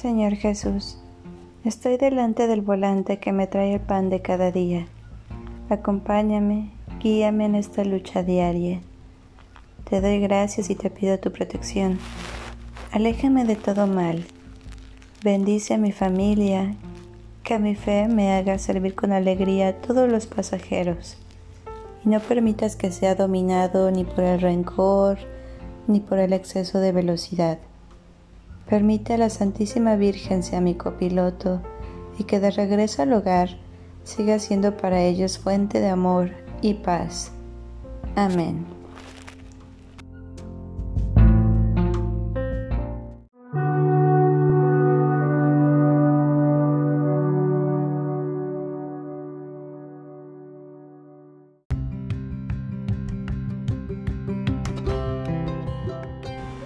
Señor Jesús, estoy delante del volante que me trae el pan de cada día. Acompáñame, guíame en esta lucha diaria. Te doy gracias y te pido tu protección. Aléjame de todo mal. Bendice a mi familia, que mi fe me haga servir con alegría a todos los pasajeros. Y no permitas que sea dominado ni por el rencor, ni por el exceso de velocidad. Permite a la Santísima Virgen sea mi copiloto y que de regreso al hogar siga siendo para ellos fuente de amor y paz. Amén.